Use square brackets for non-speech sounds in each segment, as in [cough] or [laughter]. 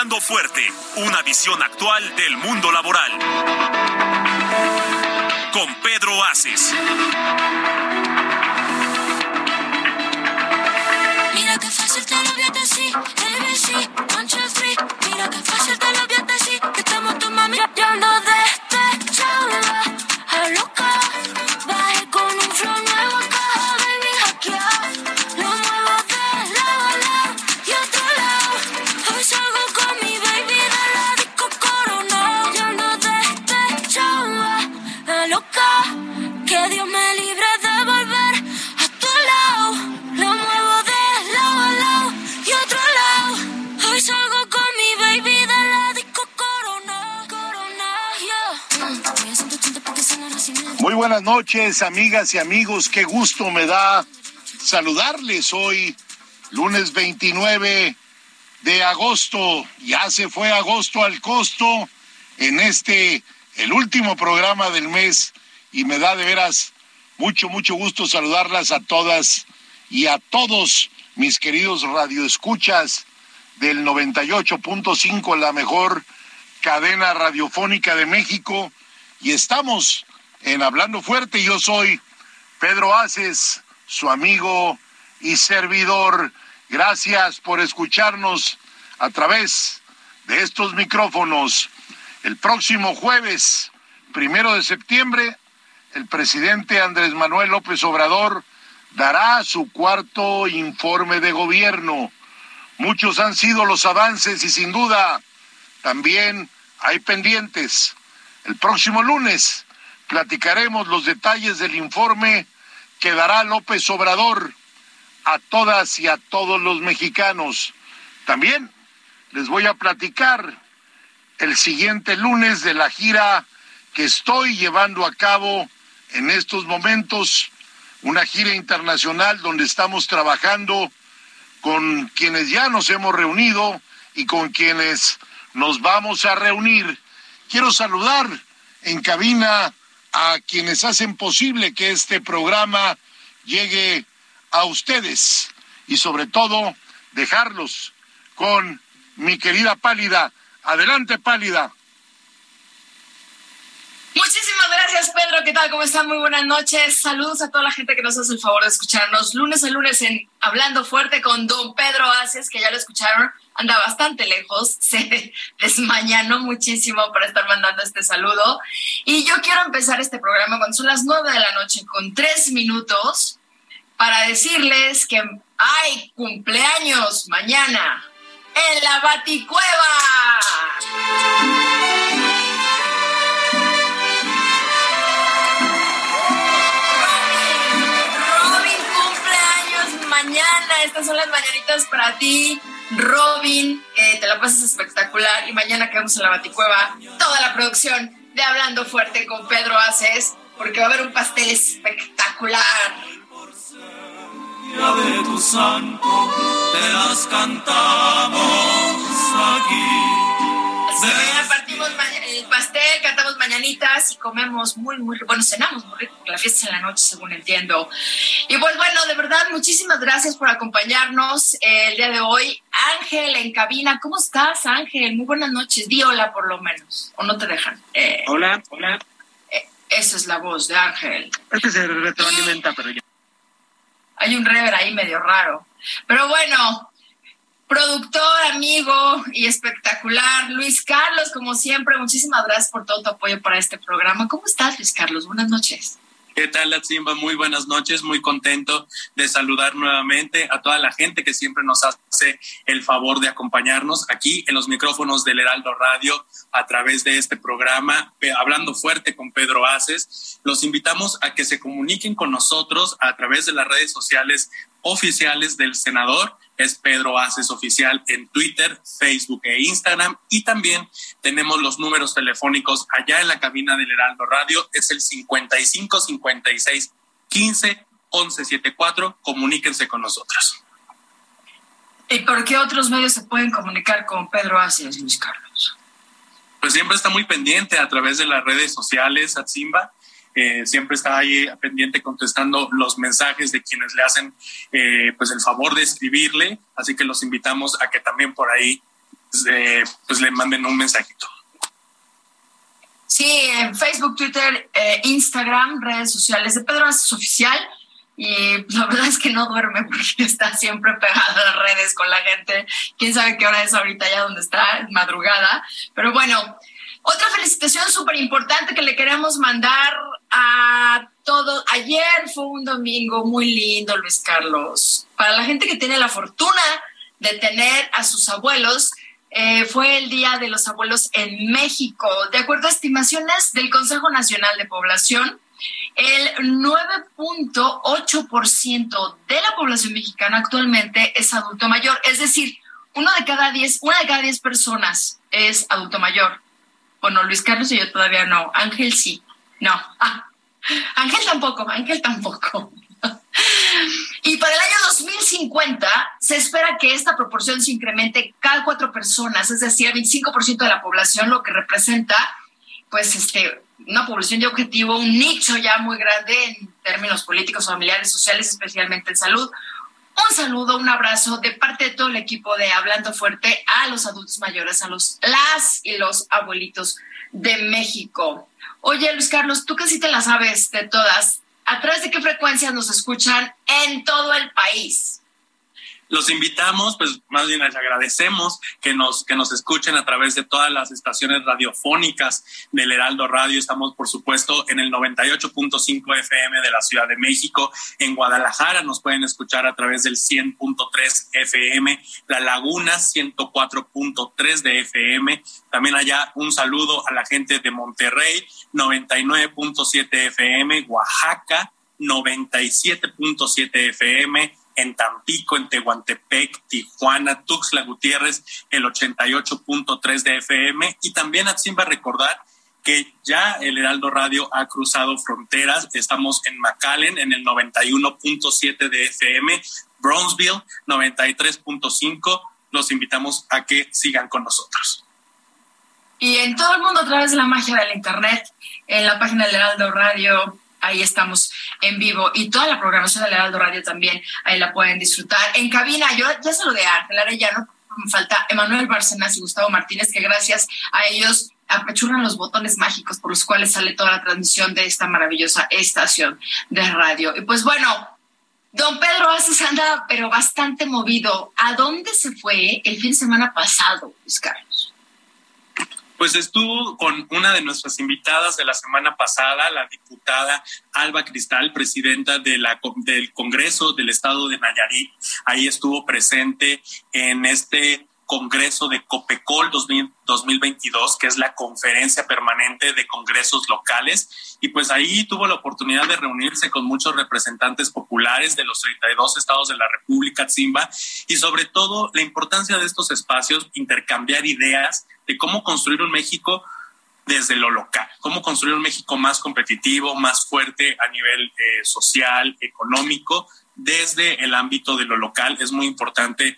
Fuerte, una visión actual del mundo laboral. Con Pedro Aces. Mira fácil estamos mami. Muy buenas noches, amigas y amigos. Qué gusto me da saludarles hoy, lunes 29 de agosto. Ya se fue agosto al costo en este, el último programa del mes. Y me da de veras mucho, mucho gusto saludarlas a todas y a todos mis queridos radioescuchas del 98.5, la mejor cadena radiofónica de México. Y estamos en Hablando Fuerte. Yo soy Pedro Aces, su amigo y servidor. Gracias por escucharnos a través de estos micrófonos. El próximo jueves, primero de septiembre, el presidente Andrés Manuel López Obrador dará su cuarto informe de gobierno. Muchos han sido los avances y sin duda también hay pendientes. El próximo lunes platicaremos los detalles del informe que dará López Obrador a todas y a todos los mexicanos. También les voy a platicar el siguiente lunes de la gira que estoy llevando a cabo en estos momentos, una gira internacional donde estamos trabajando con quienes ya nos hemos reunido y con quienes nos vamos a reunir. Quiero saludar en cabina a quienes hacen posible que este programa llegue a ustedes y sobre todo dejarlos con mi querida Pálida. Adelante, Pálida. Muchísimas gracias, Pedro. ¿Qué tal? ¿Cómo están? Muy buenas noches. Saludos a toda la gente que nos hace el favor de escucharnos lunes a lunes en Hablando Fuerte con don Pedro Aces, que ya lo escucharon, anda bastante lejos, [laughs] se desmañanó muchísimo para estar mandando este saludo. Y yo quiero empezar este programa cuando son las nueve de la noche con tres minutos para decirles que hay cumpleaños mañana en la Baticueva. Mañana. Estas son las mañanitas para ti. Robin, te la pasas espectacular. Y mañana quedamos en la Baticueva, toda la producción de Hablando Fuerte con Pedro Aces, porque va a haber un pastel espectacular. De tu santo, te las cantamos aquí. Partimos el pastel, cantamos mañanitas y comemos muy, muy rico. Bueno, cenamos muy rico, porque la fiesta es en la noche, según entiendo. Y pues bueno, de verdad, muchísimas gracias por acompañarnos eh, el día de hoy. Ángel en cabina, ¿cómo estás, Ángel? Muy buenas noches. Di hola, por lo menos. ¿O no te dejan? Eh, Hola, hola. esa es la voz de Ángel. Es que se retroalimenta, pero ya. Hay un rever ahí medio raro. Pero bueno, productor, amigo y espectacular, Luis Carlos, como siempre, muchísimas gracias por todo tu apoyo para este programa. ¿Cómo estás, Luis Carlos? Buenas noches. ¿Qué tal, Latsimba? Muy buenas noches, muy contento de saludar nuevamente a toda la gente que siempre nos hace el favor de acompañarnos aquí en los micrófonos del Heraldo Radio a través de este programa, hablando fuerte con Pedro Aces. Los invitamos a que se comuniquen con nosotros a través de las redes sociales oficiales del senador es Pedro Aces Oficial en Twitter, Facebook e Instagram. Y también tenemos los números telefónicos allá en la cabina del Heraldo Radio. Es el 55 56 15 11 74. Comuníquense con nosotros. ¿Y por qué otros medios se pueden comunicar con Pedro Aces, Luis Carlos? Pues siempre está muy pendiente a través de las redes sociales, Atzimba eh, siempre está ahí pendiente contestando los mensajes de quienes le hacen eh, pues el favor de escribirle, así que los invitamos a que también por ahí eh, pues le manden un mensajito. Sí, en Facebook, Twitter, Instagram, redes sociales de Pedro es Oficial. Y la verdad es que no duerme porque [laughs] está siempre pegado a las redes con la gente. Quién sabe qué hora es ahorita ya donde está, es madrugada. Pero bueno, otra felicitación súper importante que le queremos mandar a todos. Ayer fue un domingo muy lindo, Luis Carlos. Para la gente que tiene la fortuna de tener a sus abuelos, eh, fue el Día de los Abuelos en México. De acuerdo a estimaciones del Consejo Nacional de Población, el 9.8% de la población mexicana actualmente es adulto mayor, es decir, uno de cada diez, una de cada diez personas es adulto mayor. Bueno, Luis Carlos y yo todavía no. Ángel sí. No. Ah, Ángel tampoco, Ángel tampoco. [laughs] Y para el año 2050 se espera que esta proporción se incremente cada cuatro personas, es decir, 25% de la población, lo que representa, pues, este, una población de objetivo, un nicho ya muy grande en términos políticos, familiares, sociales, especialmente en salud. Un saludo, un abrazo de parte de todo el equipo de Hablando Fuerte a los adultos mayores, a los las y los abuelitos de México. Oye, Luis Carlos, tú que sí te la sabes de todas, ¿a través de qué frecuencias nos escuchan en todo el país? Los invitamos, pues más bien les agradecemos que nos, que nos escuchen a través de todas las estaciones radiofónicas del Heraldo Radio. Estamos, por supuesto, en el 98.5 FM de la Ciudad de México. En Guadalajara nos pueden escuchar a través del 100.3 FM, La Laguna 104.3 de FM. También allá un saludo a la gente de Monterrey, 99.7 FM, Oaxaca, 97.7 FM, en Tampico, en Tehuantepec, Tijuana, Tuxtla Gutiérrez, el 88.3 de FM. Y también a Simba recordar que ya el Heraldo Radio ha cruzado fronteras. Estamos en McAllen, en el 91.7 de FM, Brownsville, 93.5. Los invitamos a que sigan con nosotros. Y en todo el mundo a través de la magia del Internet, en la página del Heraldo Radio, ahí estamos en vivo y toda la programación del Heraldo Radio también ahí la pueden disfrutar. En cabina, yo ya saludé a Ángel Arellano, me falta Emanuel Barcenas y Gustavo Martínez, que gracias a ellos apachurran los botones mágicos por los cuales sale toda la transmisión de esta maravillosa estación de radio. Y pues bueno, don Pedro Aces anda pero bastante movido. ¿A dónde se fue el fin de semana pasado, Carlos? Pues estuvo con una de nuestras invitadas de la semana pasada, la diputada Alba Cristal, presidenta de la, del Congreso del Estado de Nayarit. Ahí estuvo presente en este Congreso de COPECOL 2022, que es la conferencia permanente de congresos locales. Y pues ahí tuvo la oportunidad de reunirse con muchos representantes populares de los 32 estados de la República Zimba y sobre todo la importancia de estos espacios, intercambiar ideas de cómo construir un México desde lo local, cómo construir un México más competitivo, más fuerte a nivel eh, social, económico, desde el ámbito de lo local. Es muy importante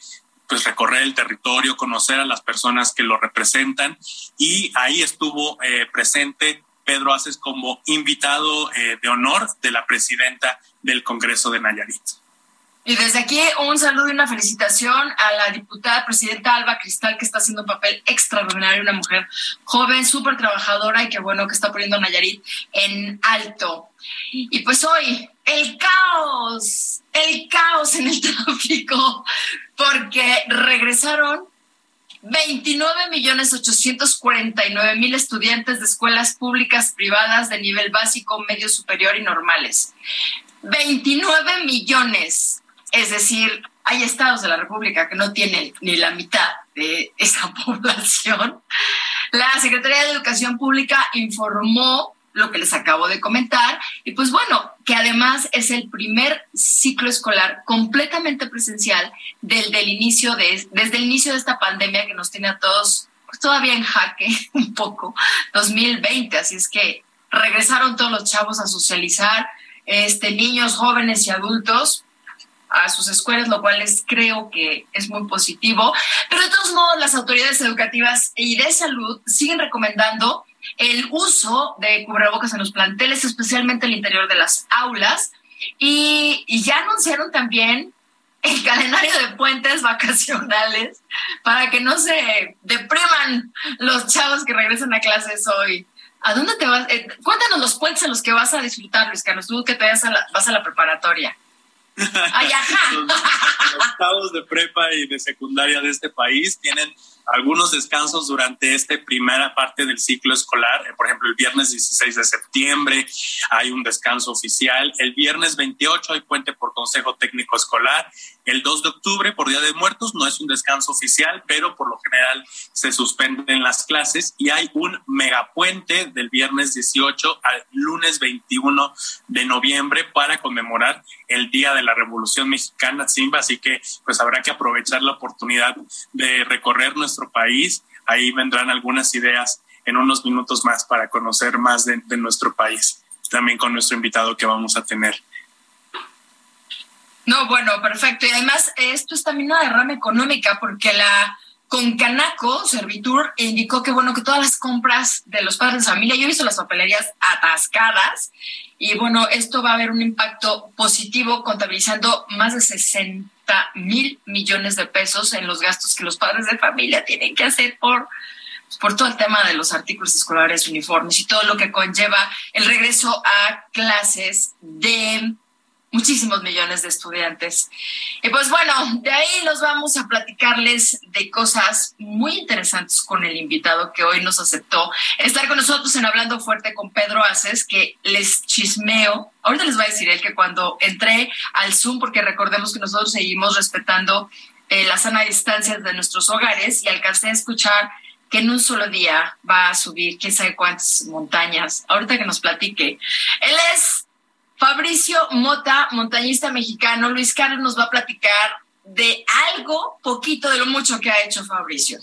pues recorrer el territorio, conocer a las personas que lo representan y ahí estuvo eh, presente Pedro Aces como invitado eh, de honor de la presidenta del Congreso de Nayarit. Y desde aquí un saludo y una felicitación a la diputada presidenta Alba Cristal, que está haciendo un papel extraordinario, una mujer joven, súper trabajadora y que bueno que está poniendo Nayarit en alto. Y pues hoy, el caos, el caos en el [laughs] tráfico, porque regresaron 29 millones 849 mil estudiantes de escuelas públicas privadas de nivel básico, medio superior y normales. 29 millones, es decir, hay estados de la República que no tienen ni la mitad de esa [laughs] población. La Secretaría de Educación Pública informó lo que les acabo de comentar. Y pues bueno, que además es el primer ciclo escolar completamente presencial del, del inicio de, desde el inicio de esta pandemia que nos tiene a todos pues, todavía en jaque [laughs] un poco, 2020. Así es que regresaron todos los chavos a socializar, este, niños, jóvenes y adultos a sus escuelas, lo cual es, creo que es muy positivo. Pero de todos modos, las autoridades educativas y de salud siguen recomendando el uso de cubrebocas en los planteles, especialmente el interior de las aulas. Y, ya anunciaron también el calendario de puentes vacacionales para que no se depriman los chavos que regresan a clases hoy. ¿A dónde te vas? Eh, cuéntanos los puentes en los que vas a disfrutar, Luis Carlos, tú que te vas a la, vas a la preparatoria. Ay, ajá. [laughs] los chavos de prepa y de secundaria de este país tienen algunos descansos durante esta primera parte del ciclo escolar. Eh, por ejemplo, el viernes 16 de septiembre hay un descanso oficial. El viernes 28 hay puente por Consejo Técnico Escolar. El 2 de octubre, por Día de Muertos, no es un descanso oficial, pero por lo general se suspenden las clases y hay un megapuente del viernes 18 al lunes 21 de noviembre para conmemorar el Día de la Revolución Mexicana, Simba. Así que pues habrá que aprovechar la oportunidad de recorrer nuestro país. Ahí vendrán algunas ideas en unos minutos más para conocer más de, nuestro país, también con nuestro invitado que vamos a tener. No, bueno, perfecto. Y además esto es también una derrama económica porque la Concanaco Servitur indicó que bueno que todas las compras de los padres de familia, yo he visto las papelerías atascadas y bueno, esto va a haber un impacto positivo contabilizando más de 60 mil millones de pesos en los gastos que los padres de familia tienen que hacer por por todo el tema de los artículos escolares, uniformes y todo lo que conlleva el regreso a clases de muchísimos millones de estudiantes. Y pues bueno, de ahí nos vamos a platicarles de cosas muy interesantes con el invitado que hoy nos aceptó estar con nosotros en Hablando Fuerte con Pedro Aces, que les chismeo. Ahorita les voy a decir él que cuando entré al Zoom, porque recordemos que nosotros seguimos respetando eh, la sana distancia de nuestros hogares y alcancé a escuchar que en un solo día va a subir quién sabe cuántas montañas. Ahorita que nos platique. Él es Fabricio Mota, montañista mexicano, Luis Carlos nos va a platicar de algo, poquito de lo mucho que ha hecho Fabricio.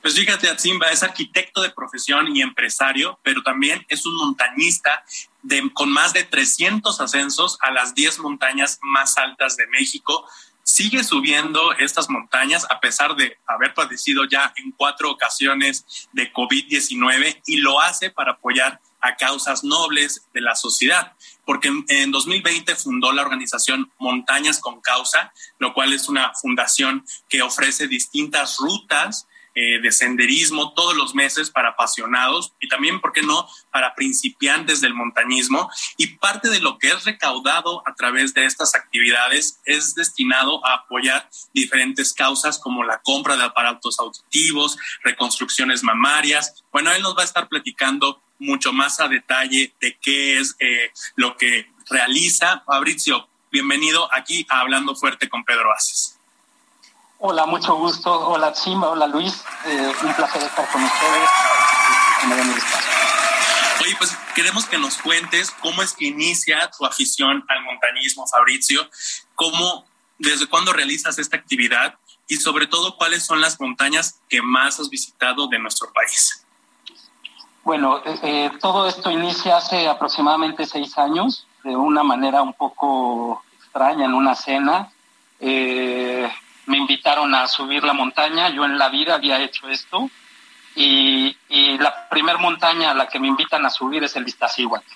Pues fíjate, Atzimba es arquitecto de profesión y empresario, pero también es un montañista de, con más de 300 ascensos a las 10 montañas más altas de México. Sigue subiendo estas montañas a pesar de haber padecido ya en cuatro ocasiones de COVID-19 y lo hace para apoyar a causas nobles de la sociedad, porque en 2020 fundó la organización Montañas con Causa, lo cual es una fundación que ofrece distintas rutas eh, de senderismo todos los meses para apasionados y también, ¿por qué no?, para principiantes del montañismo. Y parte de lo que es recaudado a través de estas actividades es destinado a apoyar diferentes causas como la compra de aparatos auditivos, reconstrucciones mamarias. Bueno, él nos va a estar platicando mucho más a detalle de qué es eh, lo que realiza. Fabricio, bienvenido aquí a Hablando Fuerte con Pedro Aces. Hola, mucho gusto. Hola, Simba. Hola, Luis. Eh, un placer estar con ustedes. Oye, pues queremos que nos cuentes cómo es que inicia tu afición al montañismo, Fabricio, cómo, desde cuándo realizas esta actividad y sobre todo cuáles son las montañas que más has visitado de nuestro país. Bueno, eh, eh, todo esto inicia hace aproximadamente seis años, de una manera un poco extraña, en una cena. Eh, me invitaron a subir la montaña, yo en la vida había hecho esto, y, la primera montaña a la que me invitan a subir es el Iztaccíhuatl,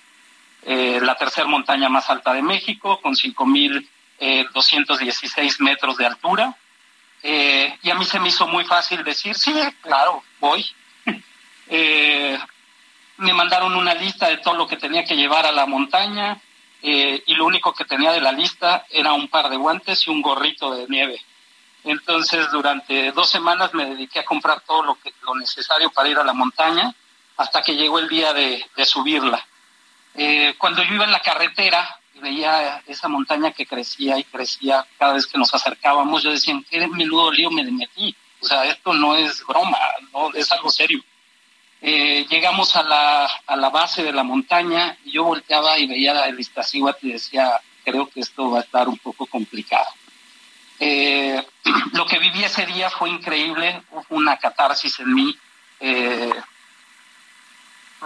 la tercera montaña más alta de México, con 5.216 metros de altura. y a mí se me hizo muy fácil decir, sí, claro, voy. [laughs] me mandaron una lista de todo lo que tenía que llevar a la montaña eh, y lo único que tenía de la lista era un par de guantes y un gorrito de nieve. Entonces, durante dos semanas me dediqué a comprar todo lo, que, lo necesario para ir a la montaña hasta que llegó el día de, subirla. Eh, cuando yo iba en la carretera y veía esa montaña que crecía y crecía cada vez que nos acercábamos, yo decía, qué menudo lío me metí. O sea, esto no es broma, no es algo serio. Eh, llegamos a la, base de la montaña y yo volteaba y veía el Iztaccíhuatl y decía, creo que esto va a estar un poco complicado. Eh, [clears throat] lo que viví ese día fue increíble, una catarsis en mí eh,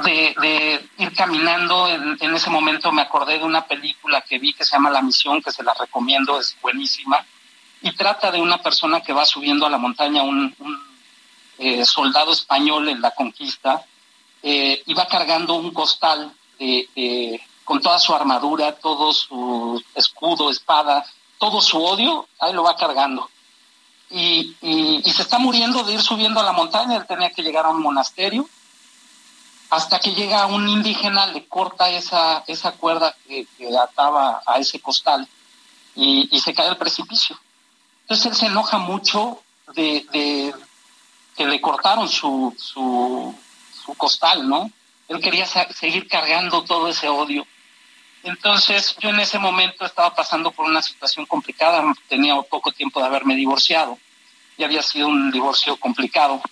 de, ir caminando. En, ese momento me acordé de una película que vi que se llama La Misión, que se la recomiendo, es buenísima, y trata de una persona que va subiendo a la montaña, un, eh, soldado español en la conquista, y va cargando un costal con toda su armadura, todo su escudo, espada, todo su odio, ahí lo va cargando. Y, y, se está muriendo de ir subiendo a la montaña, él tenía que llegar a un monasterio, hasta que llega un indígena, le corta esa, esa cuerda que, ataba a ese costal y, y, se cae al precipicio. Entonces él se enoja mucho de, de que le cortaron su, su, su costal, ¿no? Él quería seguir cargando todo ese odio. Entonces yo en ese momento estaba pasando por una situación complicada, tenía poco tiempo de haberme divorciado y había sido un divorcio complicado.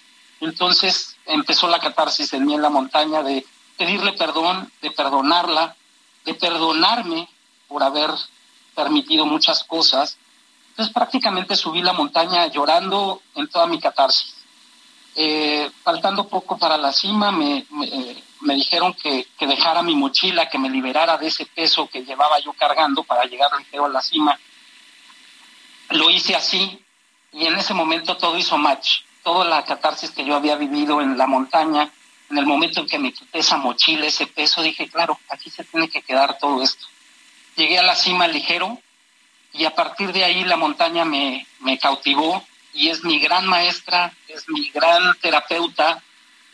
Entonces empezó la catarsis en mí en la montaña de pedirle perdón, de perdonarla, de perdonarme por haber permitido muchas cosas. Entonces prácticamente subí la montaña llorando en toda mi catarsis. Eh, faltando poco para la cima, me, me, dijeron que, que, dejara mi mochila, que me liberara de ese peso que llevaba yo cargando para llegar ligero a la cima. Lo hice así y en ese momento todo hizo match. Toda la catarsis que yo había vivido en la montaña, en el momento en que me quité esa mochila, ese peso, dije, claro, aquí se tiene que quedar todo esto. Llegué a la cima ligero y a partir de ahí la montaña me, me cautivó y es mi gran maestra, es mi gran terapeuta.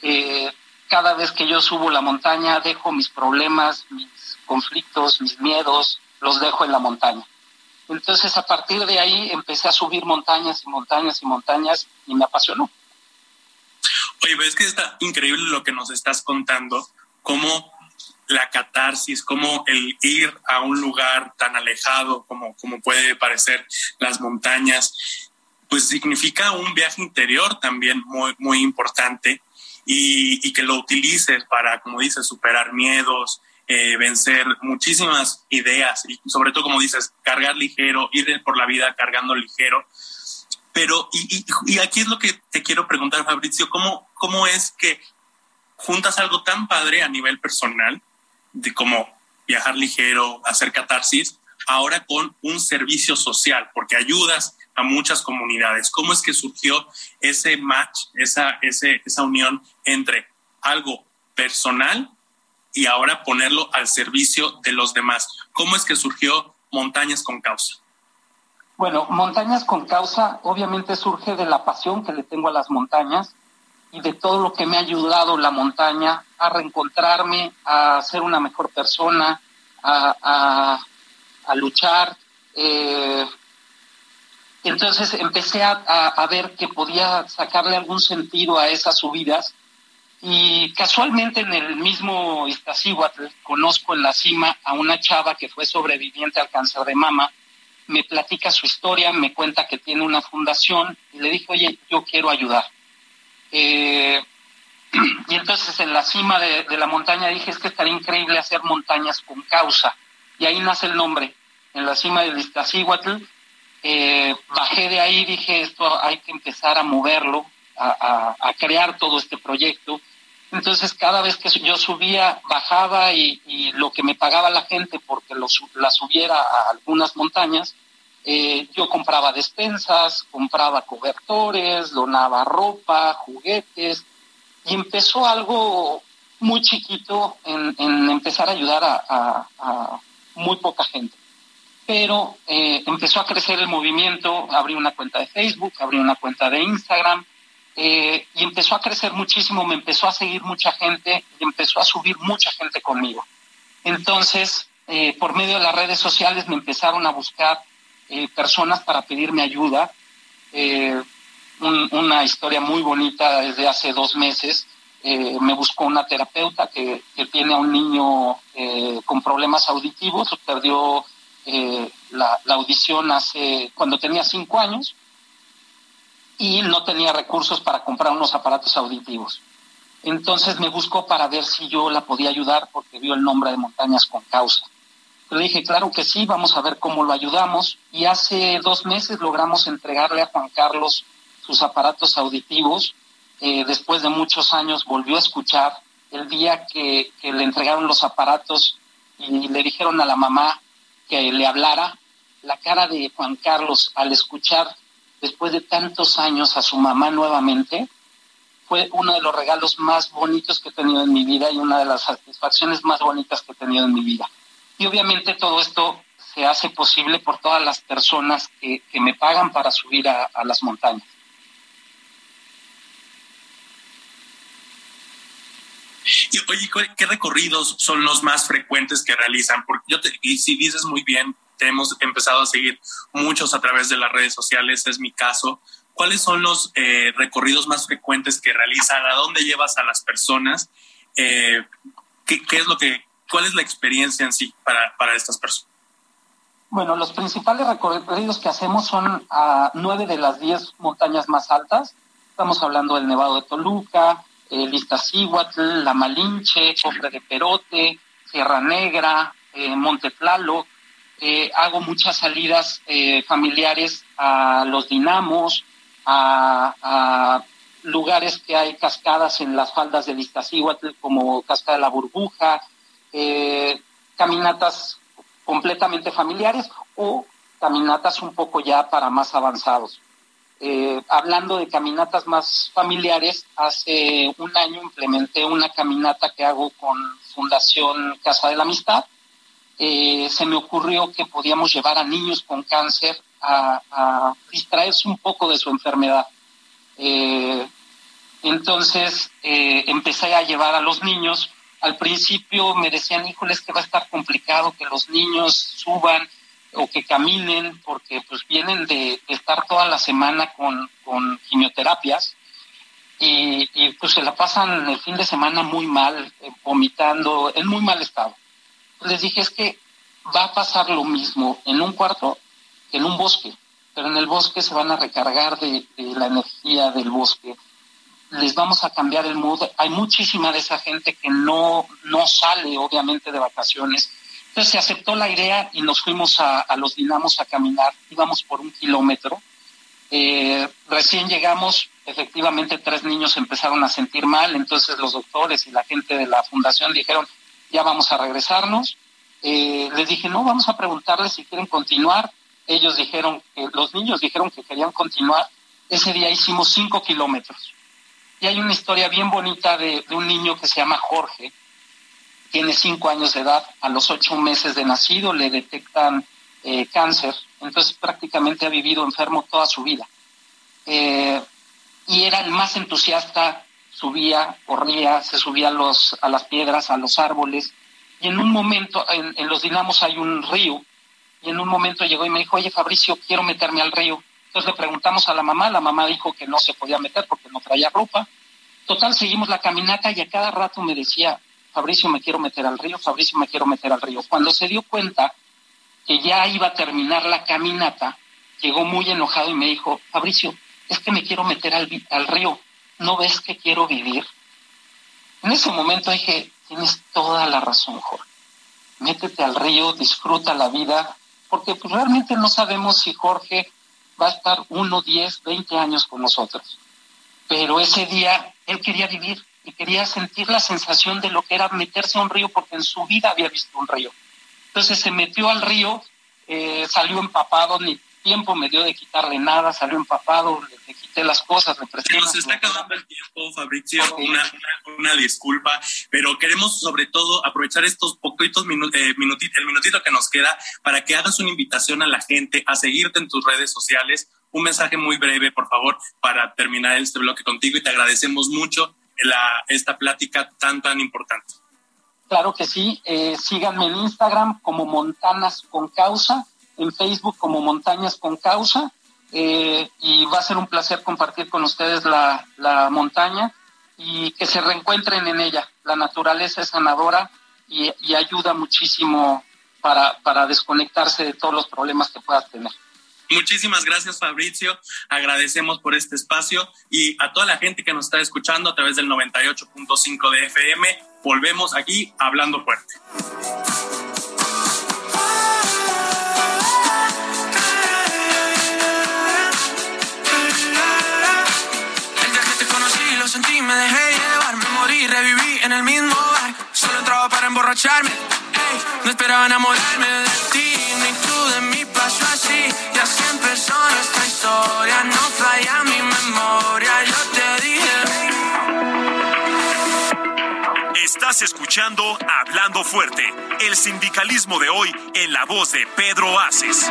Eh, cada vez que yo subo la montaña, dejo mis problemas, mis conflictos, mis miedos, los dejo en la montaña. Entonces, a partir de ahí, empecé a subir montañas y montañas y montañas y me apasionó. Oye, ves que está increíble lo que nos estás contando, cómo la catarsis, cómo el ir a un lugar tan alejado como, como puede parecer las montañas, pues significa un viaje interior también muy, muy importante y, que lo utilices para, como dices, superar miedos, eh, vencer muchísimas ideas y sobre todo, como dices, cargar ligero, ir por la vida cargando ligero. Pero, y, y, aquí es lo que te quiero preguntar, Fabricio, ¿cómo, ¿cómo es que juntas algo tan padre a nivel personal, de como viajar ligero, hacer catarsis, ahora con un servicio social, porque ayudas a muchas comunidades. ¿Cómo es que surgió ese match, esa, ese, esa unión entre algo personal y ahora ponerlo al servicio de los demás? ¿Cómo es que surgió Montañas con Causa? Bueno, Montañas con Causa obviamente surge de la pasión que le tengo a las montañas y de todo lo que me ha ayudado la montaña a reencontrarme, a ser una mejor persona, a, a, luchar. Eh, entonces empecé a, ver que podía sacarle algún sentido a esas subidas y casualmente en el mismo Iztaccíhuatl conozco en la cima a una chava que fue sobreviviente al cáncer de mama, me platica su historia, me cuenta que tiene una fundación y le dije, oye, yo quiero ayudar. Eh, [clears throat] y entonces en la cima de, la montaña dije, es que estaría increíble hacer montañas con causa. Y ahí nace el nombre. En la cima del Iztaccíhuatl eh, bajé de ahí, dije, esto hay que empezar a moverlo, a, crear todo este proyecto. Entonces, cada vez que yo subía, bajaba y, lo que me pagaba la gente porque lo, la subiera a algunas montañas, eh, yo compraba despensas, compraba cobertores, donaba ropa, juguetes, y empezó algo muy chiquito en, empezar a ayudar a muy poca gente pero eh, empezó a crecer el movimiento, abrí una cuenta de Facebook, abrí una cuenta de Instagram, eh, y empezó a crecer muchísimo, me empezó a seguir mucha gente y empezó a subir mucha gente conmigo. Entonces, eh, por medio de las redes sociales me empezaron a buscar personas para pedirme ayuda. una historia muy bonita desde hace dos meses. Me buscó una terapeuta que, tiene a un niño con problemas auditivos, perdió la, la, audición hace cuando tenía cinco años y no tenía recursos para comprar unos aparatos auditivos. Entonces me buscó para ver si yo la podía ayudar porque vio el nombre de Montañas con Causa. Le dije, claro que sí, vamos a ver cómo lo ayudamos. Y hace dos meses logramos entregarle a Juan Carlos sus aparatos auditivos. Eh, después de muchos años volvió a escuchar. El día que le entregaron los aparatos y le dijeron a la mamá le hablara, la cara de Juan Carlos al escuchar después de tantos años a su mamá nuevamente, fue uno de los regalos más bonitos que he tenido en mi vida y una de las satisfacciones más bonitas que he tenido en mi vida. Y obviamente todo esto se hace posible por todas las personas que, me pagan para subir a, las montañas. Y, oye, ¿qué recorridos son los más frecuentes que realizan? Porque yo te, y si dices muy bien, te hemos empezado a seguir muchos a través de las redes sociales, es mi caso. ¿Cuáles son los eh, recorridos más frecuentes que realizan? ¿A dónde llevas a las personas? Eh, ¿qué, ¿qué, es lo que ¿Cuál es la experiencia en sí para, para estas personas? Bueno, los principales recorridos que hacemos son a nueve de las diez montañas más altas. Estamos hablando del Nevado de Toluca, el Iztaccíhuatl, la Malinche, Cofre de Perote, Sierra Negra, eh, Monte Tlaloc. Eh, hago muchas salidas eh, familiares a los dinamos, a, lugares que hay cascadas en las faldas del Iztaccíhuatl, como Cascada de la Burbuja, caminatas completamente familiares o caminatas un poco ya para más avanzados. Eh, hablando de caminatas más familiares, hace un año implementé una caminata que hago con Fundación Casa de la Amistad. Eh, se me ocurrió que podíamos llevar a niños con cáncer a, distraerse un poco de su enfermedad. entonces empecé a llevar a los niños al principio me decían, híjoles, que va a estar complicado que los niños suban o que caminen, porque pues vienen de, estar toda la semana con, con quimioterapias y, pues se la pasan el fin de semana muy mal, eh, vomitando, en muy mal estado. Les dije, es que va a pasar lo mismo en un cuarto que en un bosque, pero en el bosque se van a recargar de la energía del bosque les vamos a cambiar el mood. Hay muchísima de esa gente que no, no sale, obviamente, de vacaciones. Entonces se aceptó la idea y nos fuimos a, los dinamos a caminar. Íbamos por un kilómetro. Eh, recién llegamos, efectivamente, tres niños empezaron a sentir mal. Entonces los doctores y la gente de la fundación dijeron, ya vamos a regresarnos. Eh, les dije, no, vamos a preguntarles si quieren continuar. Ellos dijeron que, los niños dijeron que querían continuar. Ese día hicimos cinco kilómetros y hay una historia bien bonita de, un niño que se llama Jorge, tiene cinco años de edad, a los ocho meses de nacido le detectan eh, cáncer, entonces prácticamente ha vivido enfermo toda su vida. Eh, y era el más entusiasta, subía, corría, se subía a, los, a las piedras, a los árboles, y en un momento, en, en los dinamos hay un río, y en un momento llegó y me dijo, oye Fabricio, quiero meterme al río. Entonces le preguntamos a la mamá, la mamá dijo que no se podía meter porque no traía ropa. Total, seguimos la caminata y a cada rato me decía, Fabricio, me quiero meter al río, Fabricio, me quiero meter al río. Cuando se dio cuenta que ya iba a terminar la caminata, llegó muy enojado y me dijo, Fabricio, es que me quiero meter al, al río, ¿no ves que quiero vivir? En ese momento dije, tienes toda la razón, Jorge. Métete al río, disfruta la vida, porque pues, realmente no sabemos si Jorge va a estar uno, diez, veinte años con nosotros. Pero ese día él quería vivir y quería sentir la sensación de lo que era meterse a un río porque en su vida había visto un río. Entonces se metió al río, eh, salió empapado, ni tiempo me dio de quitarle nada, salió empapado, le, quité las cosas, le presté. nos está acabando el tiempo, Fabricio, una, una, disculpa, pero queremos sobre todo aprovechar estos poquitos minutos, eh, minutitos, el minutito que nos queda para que hagas una invitación a la gente a seguirte en tus redes sociales. Un mensaje muy breve, por favor, para terminar este bloque contigo y te agradecemos mucho la, esta plática tan, tan importante. Claro que sí, eh, síganme en Instagram como Montanas con Causa en Facebook como Montañas con Causa. eh, y va a ser un placer compartir con ustedes la, la montaña y que se reencuentren en ella. La naturaleza es sanadora y, y ayuda muchísimo para, para desconectarse de todos los problemas que puedas tener. Muchísimas gracias, Fabricio. Agradecemos por este espacio y a toda la gente que nos está escuchando a través del 98.5 de FM. Volvemos aquí hablando fuerte. El día que te conocí, lo sentí, me dejé llevar, me morí, reviví en el mismo bar. Solo entraba para emborracharme. Ey, no esperaba enamorarme de ti, Y así empezó nuestra historia. No falla mi memoria, yo te dije. Estás escuchando Hablando Fuerte, el sindicalismo de hoy en la voz de Pedro Aces.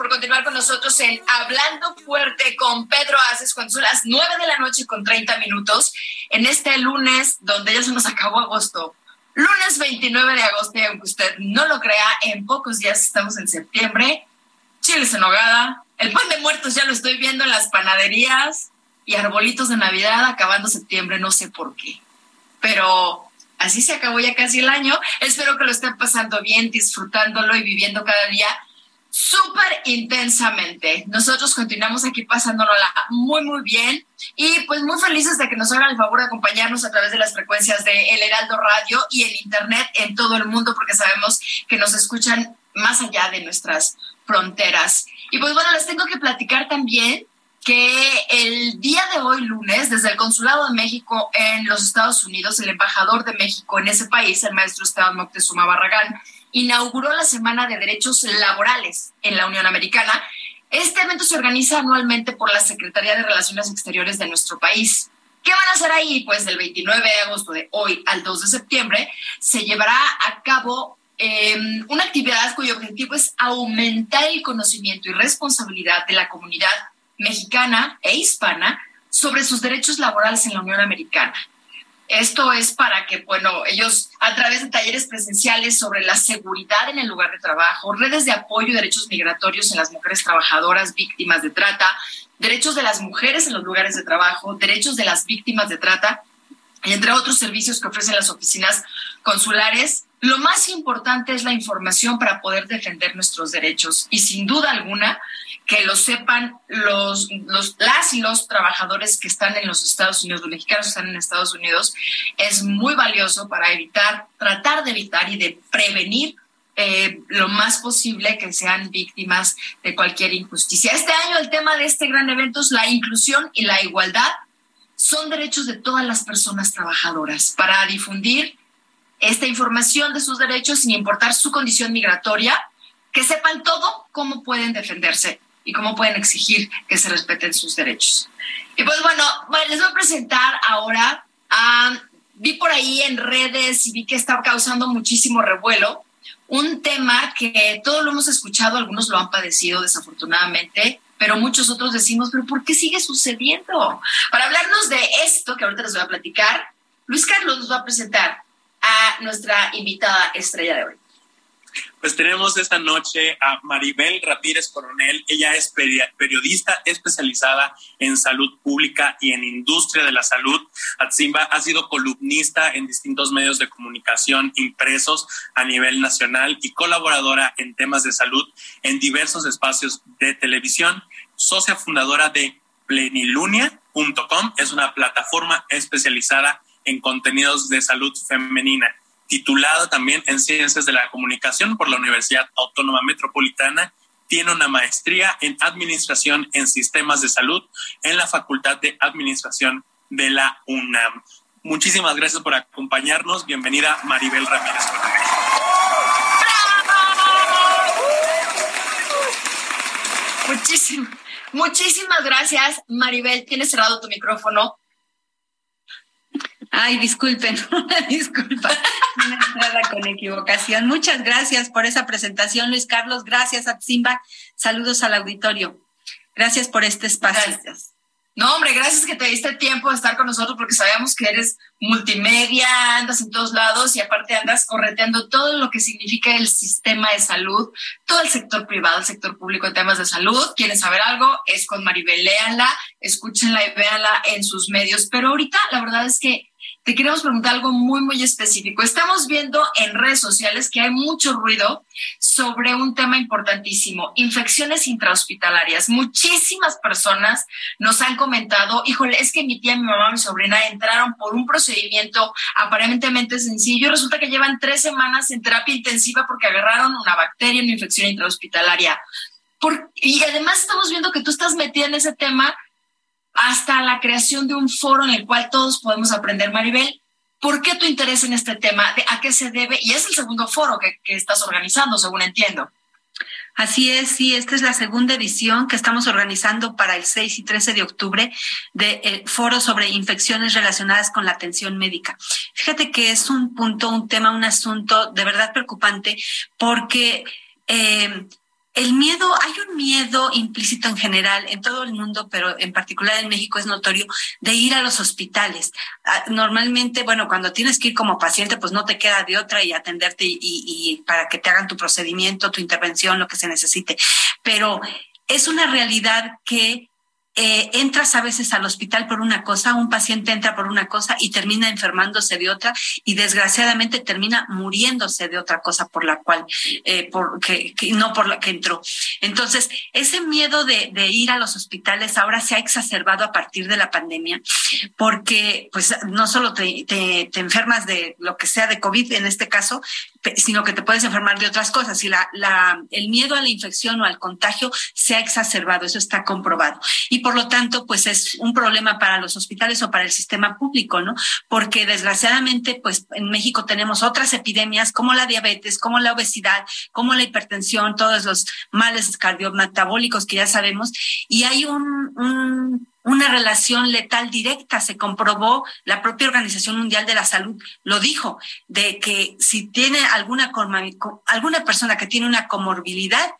Por continuar con nosotros en Hablando Fuerte con Pedro Aces cuando son las 9 de la noche con 30 minutos en este lunes donde ya se nos acabó agosto. Lunes 29 de agosto, y aunque usted no lo crea, en pocos días estamos en septiembre. Chiles en hogada, el pan de muertos ya lo estoy viendo en las panaderías y arbolitos de Navidad acabando septiembre, no sé por qué. Pero así se acabó ya casi el año. Espero que lo estén pasando bien, disfrutándolo y viviendo cada día súper intensamente. Nosotros continuamos aquí pasándolo muy, muy bien y pues muy felices de que nos hagan el favor de acompañarnos a través de las frecuencias de El Heraldo Radio y en Internet en todo el mundo porque sabemos que nos escuchan más allá de nuestras fronteras. Y pues bueno, les tengo que platicar también que el día de hoy, lunes, desde el Consulado de México en los Estados Unidos, el embajador de México en ese país, el maestro Esteban Moctezuma Barragán, inauguró la Semana de Derechos Laborales en la Unión Americana. Este evento se organiza anualmente por la Secretaría de Relaciones Exteriores de nuestro país. ¿Qué van a hacer ahí? Pues del 29 de agosto de hoy al 2 de septiembre se llevará a cabo eh, una actividad cuyo objetivo es aumentar el conocimiento y responsabilidad de la comunidad mexicana e hispana sobre sus derechos laborales en la Unión Americana. Esto es para que, bueno, ellos a través de talleres presenciales sobre la seguridad en el lugar de trabajo, redes de apoyo y derechos migratorios en las mujeres trabajadoras víctimas de trata, derechos de las mujeres en los lugares de trabajo, derechos de las víctimas de trata, y entre otros servicios que ofrecen las oficinas consulares, lo más importante es la información para poder defender nuestros derechos. Y sin duda alguna, que lo sepan los, los, las y los trabajadores que están en los Estados Unidos, los mexicanos que están en Estados Unidos, es muy valioso para evitar, tratar de evitar y de prevenir eh, lo más posible que sean víctimas de cualquier injusticia. Este año el tema de este gran evento es la inclusión y la igualdad. Son derechos de todas las personas trabajadoras para difundir esta información de sus derechos sin importar su condición migratoria, que sepan todo cómo pueden defenderse y cómo pueden exigir que se respeten sus derechos. Y pues bueno, les voy a presentar ahora a, vi por ahí en redes y vi que está causando muchísimo revuelo, un tema que todos lo hemos escuchado, algunos lo han padecido desafortunadamente, pero muchos otros decimos, pero ¿por qué sigue sucediendo? Para hablarnos de esto que ahorita les voy a platicar, Luis Carlos nos va a presentar a nuestra invitada estrella de hoy. Pues tenemos esta noche a Maribel Ramírez Coronel. Ella es periodista especializada en salud pública y en industria de la salud. Atzimba ha sido columnista en distintos medios de comunicación impresos a nivel nacional y colaboradora en temas de salud en diversos espacios de televisión. Socia fundadora de Plenilunia, Es una plataforma especializada en contenidos de salud femenina, titulada también en Ciencias de la Comunicación por la Universidad Autónoma Metropolitana. Tiene una maestría en Administración en Sistemas de Salud en la Facultad de Administración de la UNAM. Muchísimas gracias por acompañarnos. Bienvenida Maribel Ramírez. Muchísimas, muchísimas gracias, Maribel. Tienes cerrado tu micrófono. Ay, disculpen, [laughs] disculpa, una entrada con equivocación. Muchas gracias por esa presentación, Luis Carlos. Gracias a Simba. Saludos al auditorio. Gracias por este espacio. Gracias. No, hombre, gracias que te diste tiempo de estar con nosotros porque sabíamos que eres multimedia, andas en todos lados y aparte andas correteando todo lo que significa el sistema de salud, todo el sector privado, el sector público en temas de salud. ¿Quieren saber algo? Es con Maribel, léanla, escúchenla y véanla en sus medios. Pero ahorita la verdad es que te queremos preguntar algo muy, muy específico. Estamos viendo en redes sociales que hay mucho ruido sobre un tema importantísimo, infecciones intrahospitalarias. Muchísimas personas nos han comentado, híjole, es que mi tía, mi mamá, mi sobrina entraron por un procedimiento aparentemente sencillo resulta que llevan tres semanas en terapia intensiva porque agarraron una bacteria, una infección intrahospitalaria. y además estamos viendo que tú estás metida en ese tema hasta la creación de un foro en el cual todos podemos aprender. Maribel, ¿por qué tu interés en este tema? ¿A qué se debe? Y es el segundo foro que, estás organizando, según entiendo. Así es, sí, esta es la segunda edición que estamos organizando para el 6 y 13 de octubre de eh, foro sobre infecciones relacionadas con la atención médica. Fíjate que es un punto, un tema, un asunto de verdad preocupante porque eh, el miedo, hay un miedo implícito en general en todo el mundo, pero en particular en México es notorio, de ir a los hospitales. Ah, normalmente, bueno, cuando tienes que ir como paciente, pues no te queda de otra y atenderte y, y para que te hagan tu procedimiento, tu intervención, lo que se necesite. Pero es una realidad que eh, entras a veces al hospital por una cosa, un paciente entra por una cosa y termina enfermándose de otra y desgraciadamente termina muriéndose de otra cosa por la cual, eh, por, que, no por la que entró. Entonces, ese miedo de, ir a los hospitales ahora se ha exacerbado a partir de la pandemia, porque pues no solo te enfermas de lo que sea de COVID en este caso, sino que te puedes enfermar de otras cosas. Y la, la, el miedo a la infección o al contagio se ha exacerbado, eso está comprobado. Y por lo tanto, pues es un problema para los hospitales o para el sistema público, ¿no? Porque desgraciadamente, pues en México tenemos otras epidemias como la diabetes, como la obesidad, como la hipertensión, todos los males cardiometabólicos que ya sabemos, y hay un, un una relación letal directa. Se comprobó, la propia Organización Mundial de la Salud lo dijo, de que si tiene alguna, alguna persona que tiene una comorbilidad,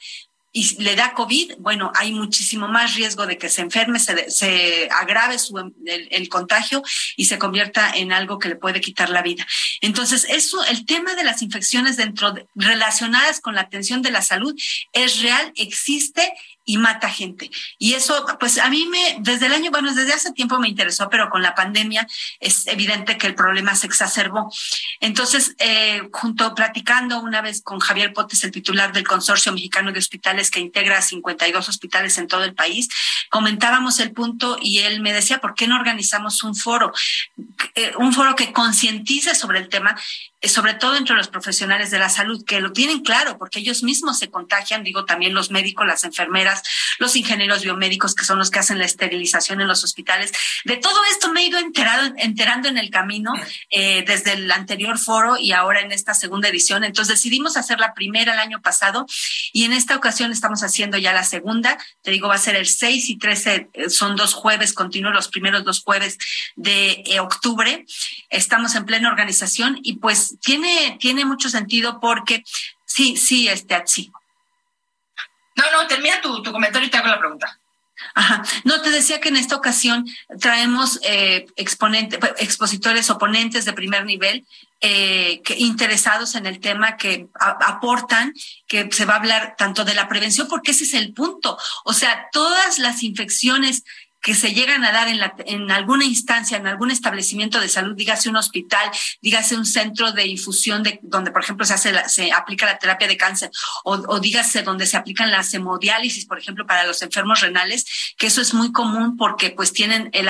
y le da COVID, bueno, hay muchísimo más riesgo de que se enferme, se, se agrave su, el, contagio y se convierta en algo que le puede quitar la vida. Entonces, eso, el tema de las infecciones dentro de, relacionadas con la atención de la salud es real, existe y mata gente. Y eso, pues a mí me, desde el año, bueno, desde hace tiempo me interesó, pero con la pandemia es evidente que el problema se exacerbó. Entonces, eh, junto platicando una vez con Javier Potes, el titular del Consorcio Mexicano de Hospitales que integra 52 hospitales en todo el país, comentábamos el punto y él me decía, ¿por qué no organizamos un foro? Eh, un foro que concientice sobre el tema sobre todo entre los profesionales de la salud, que lo tienen claro, porque ellos mismos se contagian, digo también los médicos, las enfermeras, los ingenieros biomédicos, que son los que hacen la esterilización en los hospitales. De todo esto me he ido enterado, enterando en el camino eh, desde el anterior foro y ahora en esta segunda edición. Entonces decidimos hacer la primera el año pasado y en esta ocasión estamos haciendo ya la segunda. Te digo, va a ser el 6 y 13, eh, son dos jueves continuos, los primeros dos jueves de octubre. Estamos en plena organización y pues tiene, tiene mucho sentido porque sí, sí, este, sí. No, no, termina tu, tu comentario y te hago la pregunta. Ajá. No, te decía que en esta ocasión traemos eh, exponentes, expositores oponentes de primer nivel eh, que, interesados en el tema que aportan, que se va a hablar tanto de la prevención, porque ese es el punto. O sea, todas las infecciones que se llegan a dar en, la, en alguna instancia, en algún establecimiento de salud, dígase un hospital, dígase un centro de infusión de donde, por ejemplo, se hace se aplica la terapia de cáncer, o, o dígase donde se aplican las hemodiálisis, por ejemplo, para los enfermos renales, que eso es muy común porque pues tienen el,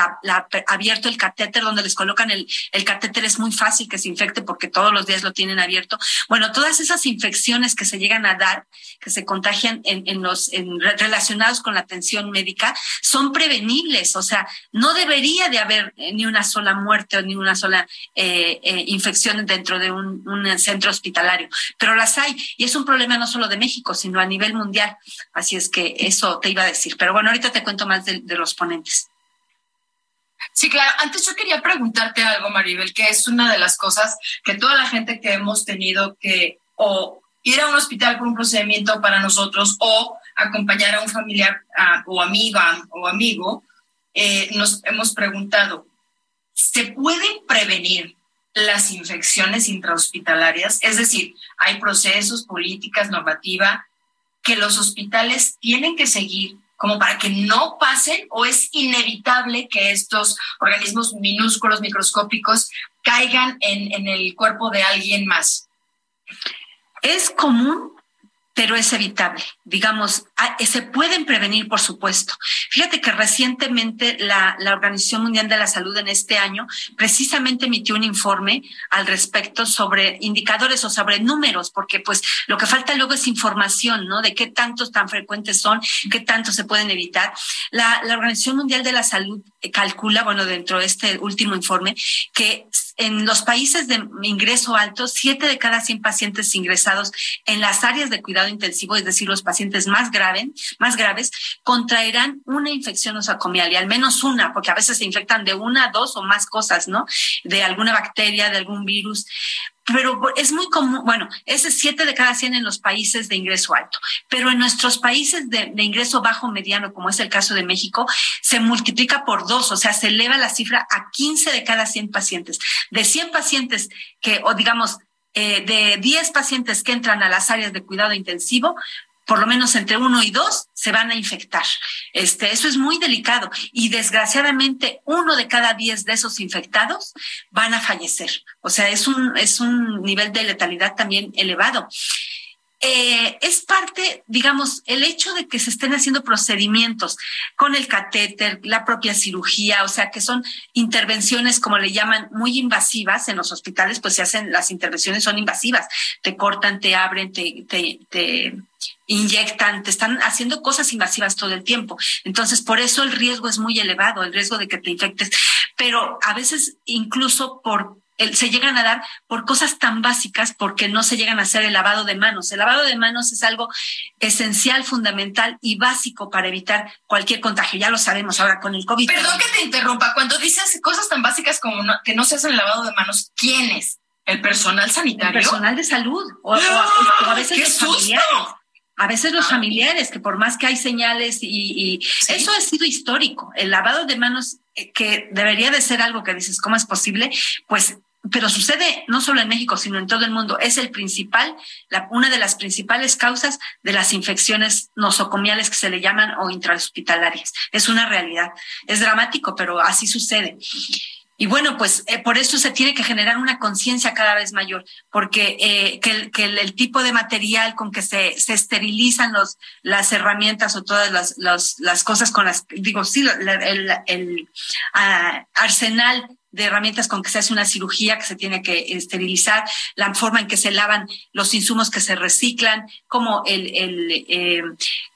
abierto el catéter donde les colocan el, el catéter es muy fácil que se infecte porque todos los días lo tienen abierto. Bueno, todas esas infecciones que se llegan a dar, que se contagian en, en los en, relacionados con la atención médica, son prevenibles. O sea, no debería de haber eh, ni una sola muerte o ni una sola eh, eh, infección dentro de un, centro hospitalario, pero las hay y es un problema no solo de México, sino a nivel mundial. Así es que eso te iba a decir. Pero bueno, ahorita te cuento más de, de los ponentes. Sí, claro. Antes yo quería preguntarte algo, Maribel, que es una de las cosas que toda la gente que hemos tenido que o ir a un hospital por un procedimiento para nosotros o acompañar a un familiar o amiga o amigo, eh, nos hemos preguntado, ¿se pueden prevenir las infecciones intrahospitalarias? Es decir, hay procesos, políticas, normativa que los hospitales tienen que seguir como para que no pasen o es inevitable que estos organismos minúsculos, microscópicos, caigan en, en el cuerpo de alguien más? Es común pero es evitable. Digamos, ah, se pueden prevenir, por supuesto. Fíjate que recientemente la, la, Organización Mundial de la Salud en este año precisamente emitió un informe al respecto sobre indicadores o sobre números, porque pues lo que falta luego es información, ¿no? De qué tantos tan frecuentes son, qué tanto se pueden evitar. La, la Organización Mundial de la Salud calcula, bueno, dentro de este último informe, que en los países de ingreso alto, siete de cada cien pacientes ingresados en las áreas de cuidado intensivo, es decir, los pacientes más, graves, más graves, contraerán una infección nosocomial y al menos una, porque a veces se infectan de una, dos o más cosas, ¿no? De alguna bacteria, de algún virus pero es muy común, bueno, ese es siete de cada cien en los países de ingreso alto, pero en nuestros países de, de, ingreso bajo mediano, como es el caso de México, se multiplica por dos, o sea, se eleva la cifra a 15 de cada 100 pacientes. De 100 pacientes que, o digamos, eh, de 10 pacientes que entran a las áreas de cuidado intensivo, por lo menos entre uno y dos se van a infectar. Este, eso es muy delicado y desgraciadamente uno de cada diez de esos infectados van a fallecer. O sea, es un, es un nivel de letalidad también elevado. Eh, es parte, digamos, el hecho de que se estén haciendo procedimientos con el catéter, la propia cirugía, o sea, que son intervenciones, como le llaman, muy invasivas en los hospitales, pues se hacen, las intervenciones son invasivas, te cortan, te abren, te, inyectan, te están haciendo cosas invasivas todo el tiempo. Entonces, por eso el riesgo es muy elevado, el riesgo de que te infectes, pero a veces incluso por se llegan a dar por cosas tan básicas porque no se llegan a hacer el lavado de manos. El lavado de manos es algo esencial, fundamental y básico para evitar cualquier contagio. Ya lo sabemos ahora con el COVID. Perdón que te interrumpa. Cuando dices cosas tan básicas como que no se hace el lavado de manos, ¿quiénes? ¿El personal sanitario? El personal de salud. O, a veces los familiares. A veces los familiares, que por más que hay señales y, y eso ha sido histórico. El lavado de manos eh, que debería de ser algo que dices, ¿cómo es posible? Pues pero sucede no solo en México, sino en todo el mundo. Es el principal, una de las principales causas de las infecciones nosocomiales que se le llaman o intrahospitalarias. Es una realidad. Es dramático, pero así sucede. Y bueno, pues eh, por eso se tiene que generar una conciencia cada vez mayor, porque eh, que, el, tipo de material con que se, se esterilizan los, las herramientas o todas las, las, cosas con las, digo, sí, el, el, uh, arsenal de herramientas con que se hace una cirugía que se tiene que esterilizar, la forma en que se lavan los insumos que se reciclan, como el, el eh,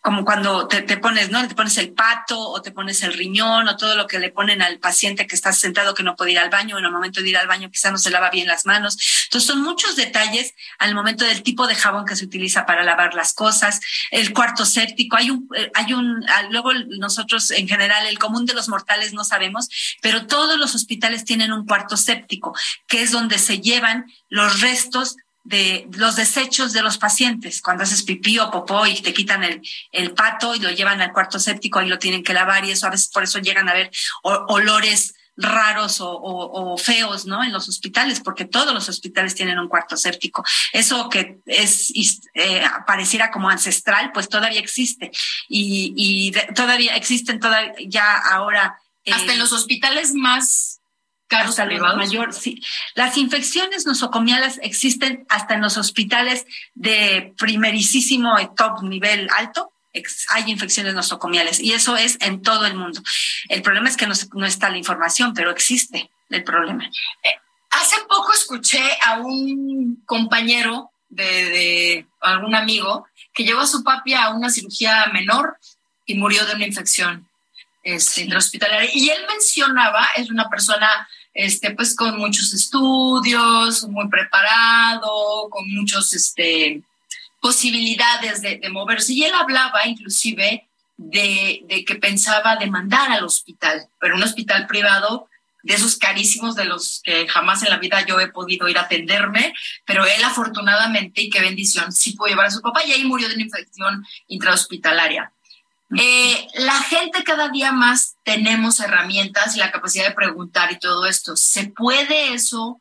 como cuando te, te, pones, ¿no? Te pones el pato o te pones el riñón o todo lo que le ponen al paciente que está sentado que no puede ir al baño, en el momento de ir al baño quizá no se lava bien las manos. Entonces son muchos detalles al momento del tipo de jabón que se utiliza para lavar las cosas, el cuarto séptico, hay un, eh, hay un, ah, luego nosotros en general, el común de los mortales no sabemos, pero todos los hospitales tienen un cuarto séptico, que es donde se llevan los restos de los desechos de los pacientes. Cuando haces pipí o popó y te quitan el, el pato y lo llevan al cuarto séptico, y lo tienen que lavar y eso a veces por eso llegan a ver olores raros o, feos, ¿no? En los hospitales, porque todos los hospitales tienen un cuarto séptico. Eso que es eh, pareciera como ancestral, pues todavía existe y, todavía existen todavía ya ahora. Hasta en los hospitales más Mayor, sí. Las infecciones nosocomiales existen hasta en los hospitales de primerísimo y top nivel alto hay infecciones nosocomiales y eso es en todo el mundo. El problema es que no, está la información, pero existe el problema. Eh, hace poco escuché a un compañero de, algún amigo que llevó a su papi a una cirugía menor y murió de una infección este, intrahospitalaria. Y él mencionaba, es una persona este, pues con muchos estudios, muy preparado, con muchos este, posibilidades de, moverse. Y él hablaba inclusive de, que pensaba demandar al hospital, pero un hospital privado de esos carísimos de los que jamás en la vida yo he podido ir a atenderme, pero él afortunadamente, y qué bendición, sí pudo llevar a su papá y ahí murió de una infección intrahospitalaria. Eh, la gente cada día más tenemos herramientas y la capacidad de preguntar y todo esto. ¿Se puede eso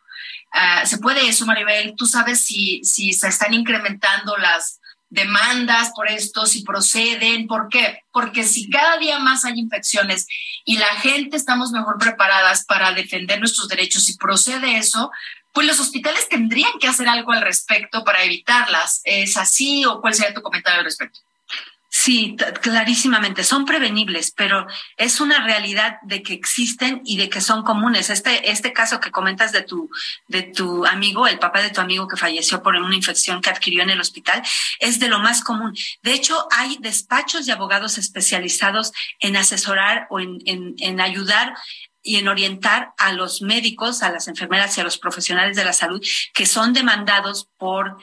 Ah, ¿Se puede eso, Maribel? ¿Tú sabes si, si se están incrementando las demandas por esto, si proceden? ¿Por qué? Porque si cada día más hay infecciones y la gente estamos mejor preparadas para defender nuestros derechos y procede eso, pues los hospitales tendrían que hacer algo al respecto para evitarlas. ¿Es así o cuál sería tu comentario al respecto? Sí, clarísimamente, son prevenibles, pero es una realidad de que existen y de que son comunes. Este, este caso que comentas de tu, de tu amigo, el papá de tu amigo que falleció por una infección que adquirió en el hospital, es de lo más común. De hecho, hay despachos de abogados especializados en asesorar o en, en, ayudar y en orientar a los médicos, a las enfermeras y a los profesionales de la salud que son demandados por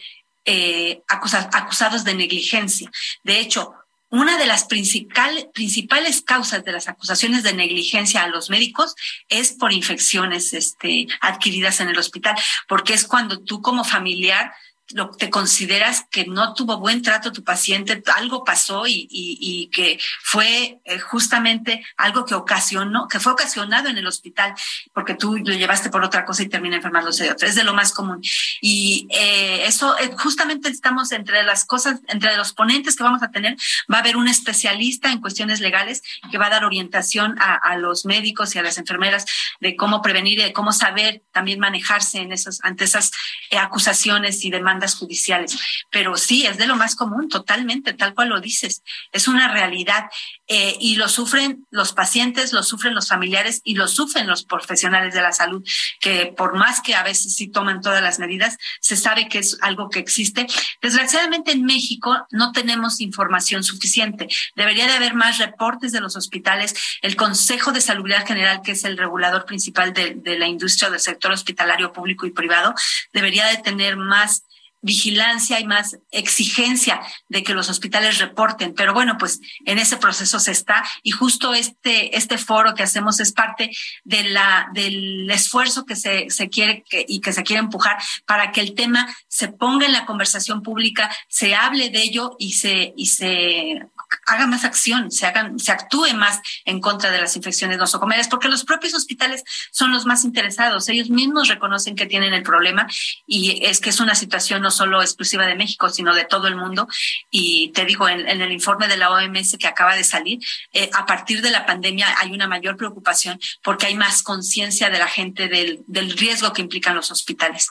eh, acusados de negligencia. De hecho, una de las principales causas de las acusaciones de negligencia a los médicos es por infecciones este, adquiridas en el hospital, porque es cuando tú como familiar lo, te consideras que no tuvo buen trato tu paciente, algo pasó y, y, que fue eh, justamente algo que ocasionó, que fue ocasionado en el hospital, porque tú lo llevaste por otra cosa y termina enfermándose de otra. Es de lo más común. Y eh, eso, eh, justamente estamos entre las cosas, entre los ponentes que vamos a tener, va a haber un especialista en cuestiones legales que va a dar orientación a, los médicos y a las enfermeras de cómo prevenir y de cómo saber también manejarse en esos, ante esas acusaciones y demandas judiciales. Pero sí, es de lo más común, totalmente, tal cual lo dices. Es una realidad. Eh, y lo sufren los pacientes, lo sufren los familiares y lo sufren los profesionales de la salud, que por más que a veces sí toman todas las medidas, se sabe que es algo que existe. Desgraciadamente en México no tenemos información suficiente. Debería de haber más reportes de los hospitales. El Consejo de Salubridad General, que es el regulador principal de, de la industria del sector hospitalario público y privado, debería de tener más vigilancia y más exigencia de que los hospitales reporten. Pero bueno, pues en ese proceso se está y justo este, este foro que hacemos es parte del esfuerzo que se, se quiere y que se quiere empujar para que el tema se ponga en la conversación pública, se hable de ello y se, y se haga más acción, se hagan, se actúe más en contra de las infecciones nosocomiales, porque los propios hospitales son los más interesados. Ellos mismos reconocen que tienen el problema y es que es una situación no solo exclusiva de México, sino de todo el mundo. Y te digo, en, el informe de la OMS que acaba de salir, eh, a partir de la pandemia hay una mayor preocupación porque hay más conciencia de la gente del, del riesgo que implican los hospitales.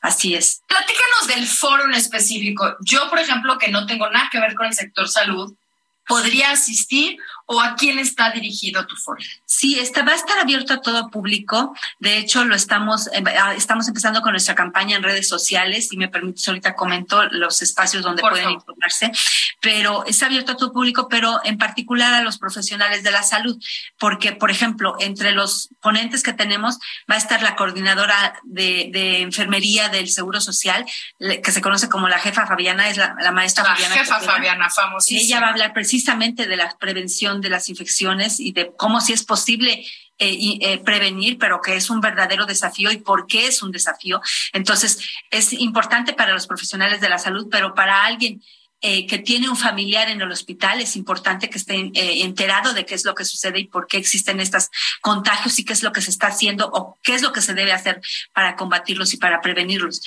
Así es. Platícanos del foro en específico. Yo, por ejemplo, que no tengo nada que ver con el sector salud, podría asistir o a quién está dirigido tu foro? Sí, este va a estar abierto a todo público. De hecho, lo estamos, eh, ah, estamos empezando con nuestra campaña en redes sociales y me permites ahorita comento los espacios donde pueden informarse, pero es abierto a todo público, pero en particular a los profesionales de la salud, porque, por ejemplo, entre los ponentes que tenemos va a estar la coordinadora de, enfermería del Seguro Social, que se conoce como la jefa Fabiana, es la, maestra la Fabiana. Jefa Fabiana, famosísima. Ella va a hablar precisamente de la prevención de las infecciones y de cómo si es posible eh, eh, prevenir, pero que es un verdadero desafío y por qué es un desafío. Entonces, es importante para los profesionales de la salud, pero para alguien eh, que tiene un familiar en el hospital, es importante que esté enterado de qué es lo que sucede y por qué existen estos contagios y qué es lo que se está haciendo o qué es lo que se debe hacer para combatirlos y para prevenirlos.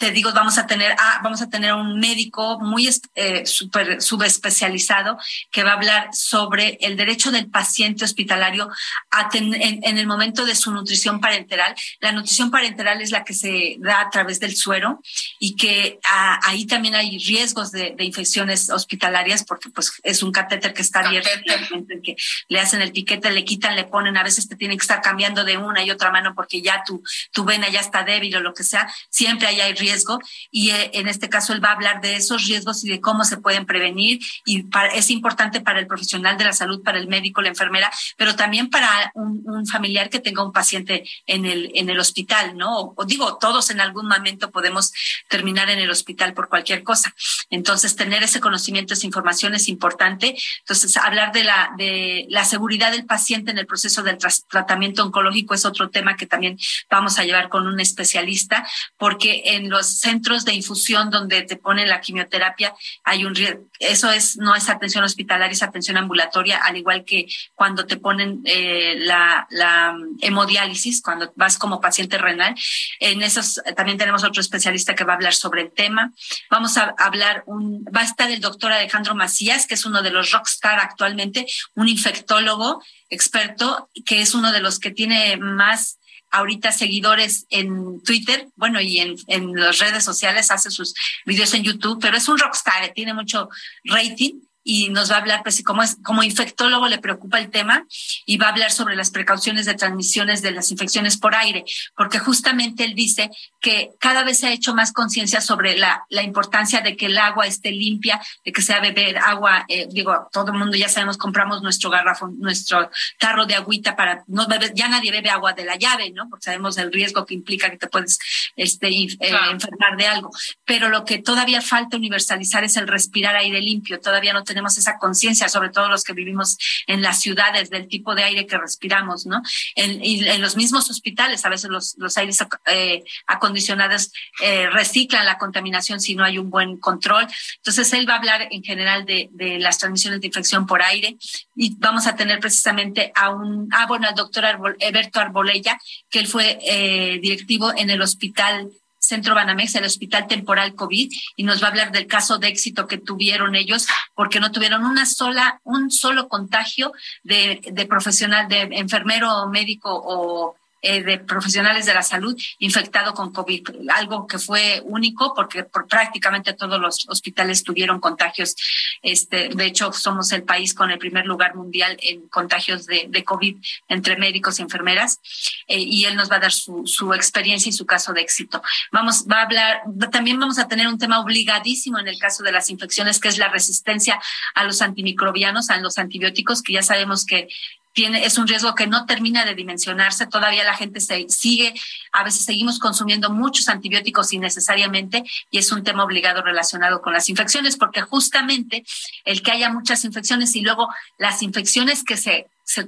Te digo, vamos a tener, ah, vamos a tener un médico muy eh, super, subespecializado que va a hablar sobre el derecho del paciente hospitalario a en, el momento de su nutrición parenteral. La nutrición parenteral es la que se da a través del suero y que ah, ahí también hay riesgos de, infecciones hospitalarias porque pues es un catéter que está abierto en que le hacen el piquete, le quitan, le ponen, a veces te tienen que estar cambiando de una y otra mano porque ya tu, tu vena ya está débil o lo que sea. Siempre hay riesgos riesgo y eh, en este caso él va a hablar de esos riesgos y de cómo se pueden prevenir y es importante para el profesional de la salud, para el médico, la enfermera, pero también para un, familiar que tenga un paciente en el, en el hospital, ¿no? O, digo, todos en algún momento podemos terminar en el hospital por cualquier cosa. Entonces, tener ese conocimiento, esa información es importante. Entonces, hablar de la, de la seguridad del paciente en el proceso del tratamiento oncológico es otro tema que también vamos a llevar con un especialista, porque en los centros de infusión donde te ponen la quimioterapia, hay un eso es no es atención hospitalaria, es atención ambulatoria, al igual que cuando te ponen eh, la, la hemodiálisis, cuando vas como paciente renal. En esos también tenemos otro especialista que va a hablar sobre el tema. Vamos a hablar, un, va a estar el doctor Alejandro Macías, que es uno de los rockstar actualmente, un infectólogo experto, que es uno de los que tiene más ahorita seguidores en Twitter, bueno, y en, en las redes sociales, hace sus videos en YouTube, pero es un rockstar, tiene mucho rating y nos va a hablar, pues, como, es, como infectólogo le preocupa el tema y va a hablar sobre las precauciones de transmisiones de las infecciones por aire, porque justamente él dice que cada vez se ha hecho más conciencia sobre la, la importancia de que el agua esté limpia, de que sea beber agua, eh, digo, todo el mundo ya sabemos, compramos nuestro garrafón, nuestro tarro de agüita para no beber, ya nadie bebe agua de la llave, ¿no? Porque sabemos el riesgo que implica que te puedes este, eh, enfermar de algo. Pero lo que todavía falta universalizar es el respirar aire limpio. Todavía no tenemos esa conciencia, sobre todo los que vivimos en las ciudades, del tipo de aire que respiramos, ¿no? En, en los mismos hospitales, a veces los, los aires eh, acondicionados eh, reciclan la contaminación si no hay un buen control. Entonces, él va a hablar en general de, las transmisiones de infección por aire y vamos a tener precisamente a un, ah, bueno, al doctor Arbol, Eberto Arbolella, que él fue eh, directivo en el hospital Centro Banamex, el Hospital Temporal COVID, y nos va a hablar del caso de éxito que tuvieron ellos, porque no tuvieron una sola, un solo contagio de, de profesional, de enfermero o médico o eh, de profesionales de la salud infectado con COVID, algo que fue único porque por prácticamente todos los hospitales tuvieron contagios. Este, de hecho, somos el país con el primer lugar mundial en contagios de, de COVID entre médicos y enfermeras. Eh, y él nos va a dar su, su experiencia y su caso de éxito. Vamos, va a hablar, también vamos a tener un tema obligadísimo en el caso de las infecciones, que es la resistencia a los antimicrobianos, a los antibióticos, que ya sabemos que tiene, es un riesgo que no termina de dimensionarse. Todavía la gente se sigue, a veces seguimos consumiendo muchos antibióticos innecesariamente y es un tema obligado relacionado con las infecciones, porque justamente el que haya muchas infecciones y luego las infecciones que se se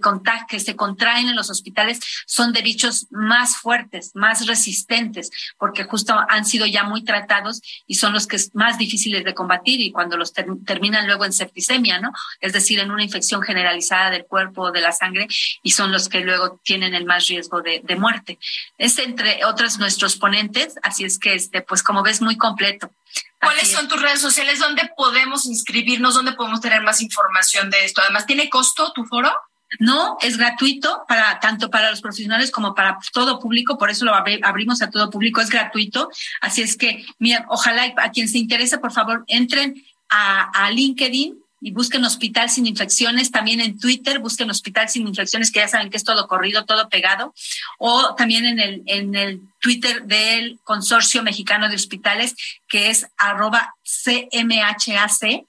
que se contraen en los hospitales son de bichos más fuertes, más resistentes, porque justo han sido ya muy tratados y son los que es más difíciles de combatir y cuando los terminan luego en septicemia, ¿no? Es decir, en una infección generalizada del cuerpo o de la sangre y son los que luego tienen el más riesgo de, de muerte. Es entre otros nuestros ponentes, así es que, este, pues como ves, muy completo. ¿Cuáles son tus redes sociales? ¿Dónde podemos inscribirnos? ¿Dónde podemos tener más información de esto? Además, ¿tiene costo tu foro? No, es gratuito para tanto para los profesionales como para todo público, por eso lo abrimos a todo público, es gratuito. Así es que, mira, ojalá a quien se interese, por favor, entren a, LinkedIn y busquen Hospital Sin Infecciones, también en Twitter busquen Hospital Sin Infecciones, que ya saben que es todo corrido, todo pegado, o también en el, en el Twitter del Consorcio Mexicano de Hospitales, que es arroba CMHAC,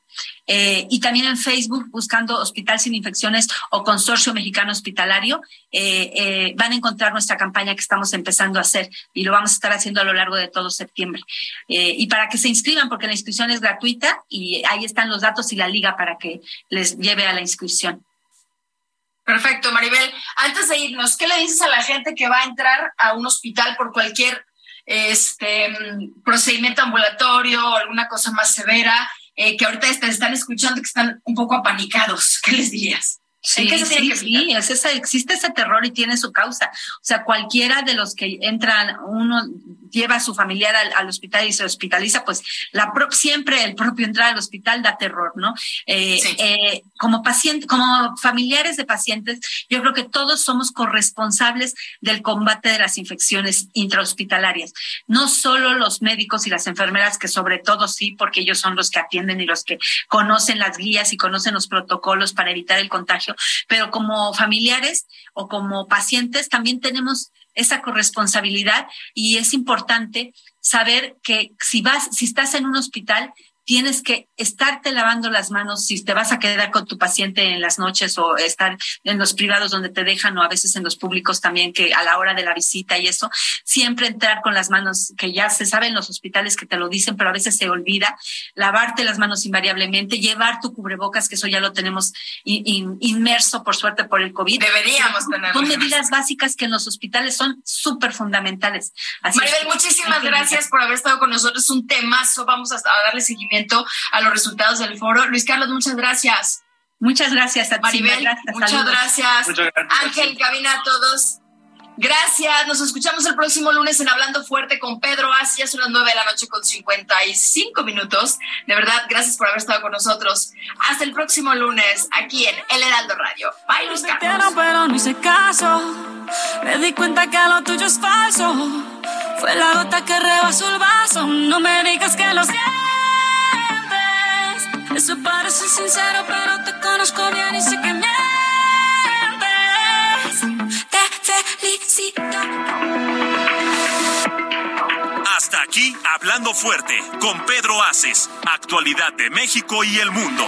eh, y también en Facebook buscando Hospital Sin Infecciones o Consorcio Mexicano Hospitalario, eh, eh, van a encontrar nuestra campaña que estamos empezando a hacer y lo vamos a estar haciendo a lo largo de todo septiembre. y para que se inscriban, porque la inscripción es gratuita y ahí están los datos y la liga para que les lleve a la inscripción. Perfecto, Maribel. Antes de irnos, ¿qué le dices a la gente que va a entrar a un hospital por cualquier este procedimiento ambulatorio o alguna cosa más severa, eh, que ahorita te están escuchando que están un poco apanicados. ¿Qué les dirías? Sí, sí, sí, es esa, existe ese terror y tiene su causa. O sea, cualquiera de los que entran, uno lleva a su familiar al, hospital y se hospitaliza, pues la siempre el propio entrar al hospital da terror, ¿no? Eh, eh, como paciente, como familiares de pacientes, yo creo que todos somos corresponsables del combate de las infecciones intrahospitalarias. No solo los médicos y las enfermeras, que sobre todo sí, porque ellos son los que atienden y los que conocen las guías y conocen los protocolos para evitar el contagio pero como familiares o como pacientes también tenemos esa corresponsabilidad y es importante saber que si vas, si estás en un hospital, tienes que estarte lavando las manos si te vas a quedar con tu paciente en las noches o estar en los privados donde te dejan o a veces en los públicos también que a la hora de la visita y eso, siempre entrar con las manos que ya se sabe en los hospitales que te lo dicen, pero a veces se olvida, lavarte las manos invariablemente, llevar tu cubrebocas, que eso ya lo tenemos inmerso por suerte por el COVID. Deberíamos tenerlo. Son medidas básicas que en los hospitales son súper fundamentales. Maribel, muchísimas gracias por haber estado con nosotros. Un temazo. Vamos a darle seguimiento a los resultados del foro. Luis Carlos, muchas gracias. Muchas gracias a Maribel, muchas gracias. Ángel, cabina a todos. Gracias, nos escuchamos el próximo lunes en Hablando Fuerte con Pedro Asia, son las nueve de la noche con 55 minutos. De verdad, gracias por haber estado con nosotros. Hasta el próximo lunes aquí en El Heraldo Radio. Bye, Luis Carlos. Pero no hice caso, me di cuenta que lo tuyo es falso. Fue la gota que rebasó el vaso, no me digas que lo siento. Eso parece sincero, pero te conozco bien y sé que mientes. Te felicito. Hasta aquí, hablando fuerte, con Pedro Aces, actualidad de México y el mundo.